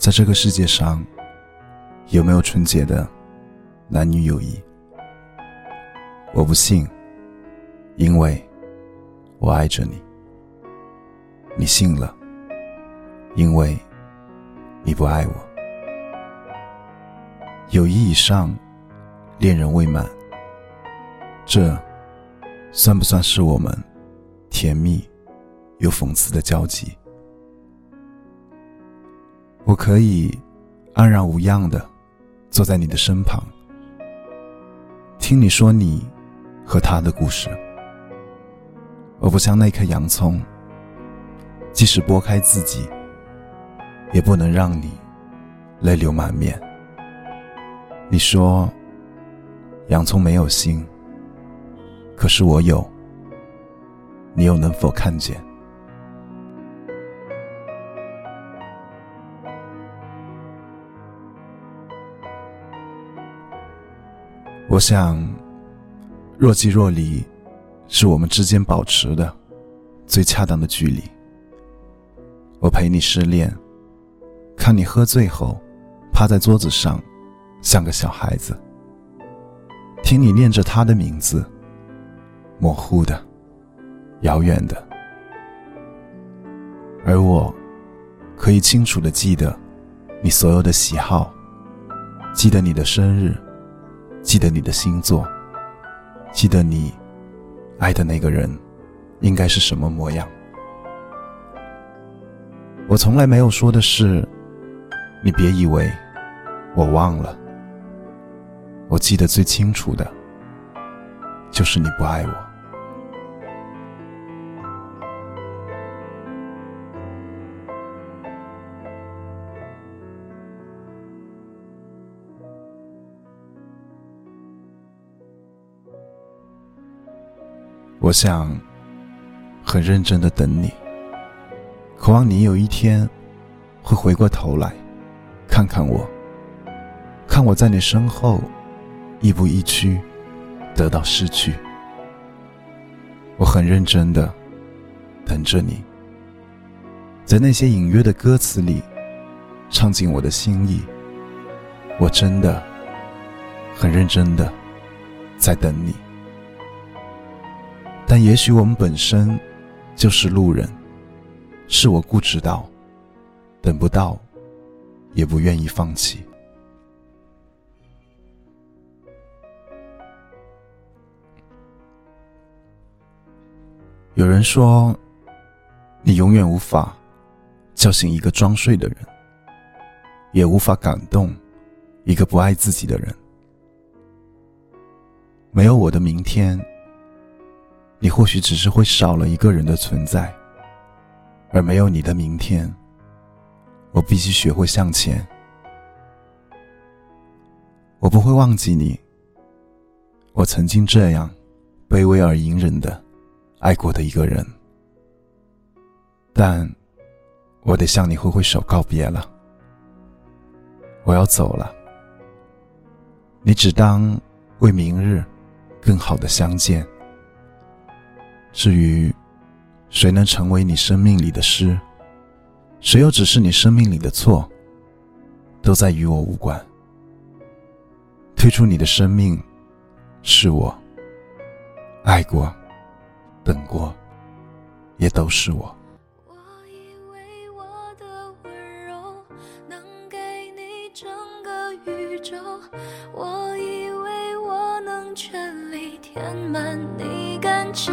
在这个世界上，有没有纯洁的男女友谊？我不信，因为我爱着你。你信了，因为你不爱我。友谊以上，恋人未满，这算不算是我们甜蜜又讽刺的交集？我可以安然无恙的坐在你的身旁，听你说你和他的故事。我不像那颗洋葱，即使剥开自己，也不能让你泪流满面。你说洋葱没有心，可是我有，你又能否看见？我想，若即若离，是我们之间保持的最恰当的距离。我陪你失恋，看你喝醉后趴在桌子上，像个小孩子，听你念着他的名字，模糊的，遥远的，而我可以清楚的记得你所有的喜好，记得你的生日。记得你的星座，记得你爱的那个人应该是什么模样。我从来没有说的是，你别以为我忘了。我记得最清楚的，就是你不爱我。我想，很认真的等你，渴望你有一天会回过头来，看看我，看我在你身后，亦步亦趋，得到失去。我很认真的等着你，在那些隐约的歌词里，唱进我的心意。我真的很认真的在等你。但也许我们本身就是路人，是我固执到等不到，也不愿意放弃。有人说，你永远无法叫醒一个装睡的人，也无法感动一个不爱自己的人。没有我的明天。你或许只是会少了一个人的存在，而没有你的明天。我必须学会向前。我不会忘记你。我曾经这样卑微而隐忍的爱过的一个人，但我得向你挥挥手告别了。我要走了。你只当为明日更好的相见。至于谁能成为你生命里的诗，谁又只是你生命里的错，都在与我无关。退出你的生命，是我爱过、等过，也都是我。我以为我的温柔能给你整个宇宙，我以为我能全力填满你感情。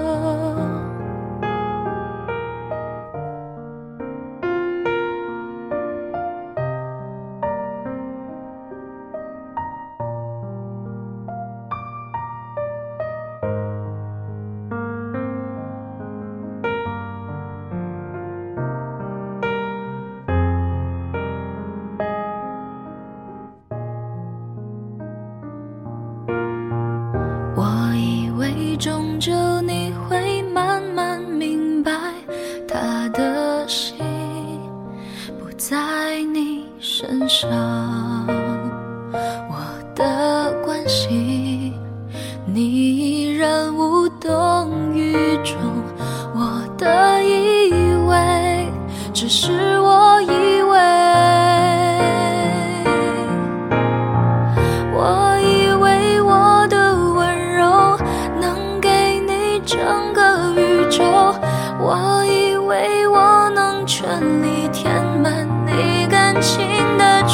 身上，我的关心你依然无动于衷，我的以为只是。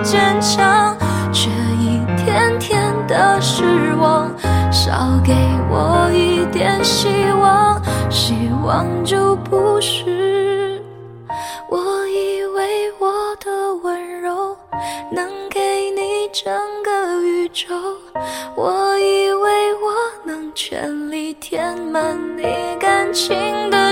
坚强，却一天天的失望。少给我一点希望，希望就不是。我以为我的温柔能给你整个宇宙，我以为我能全力填满你感情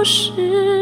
不是。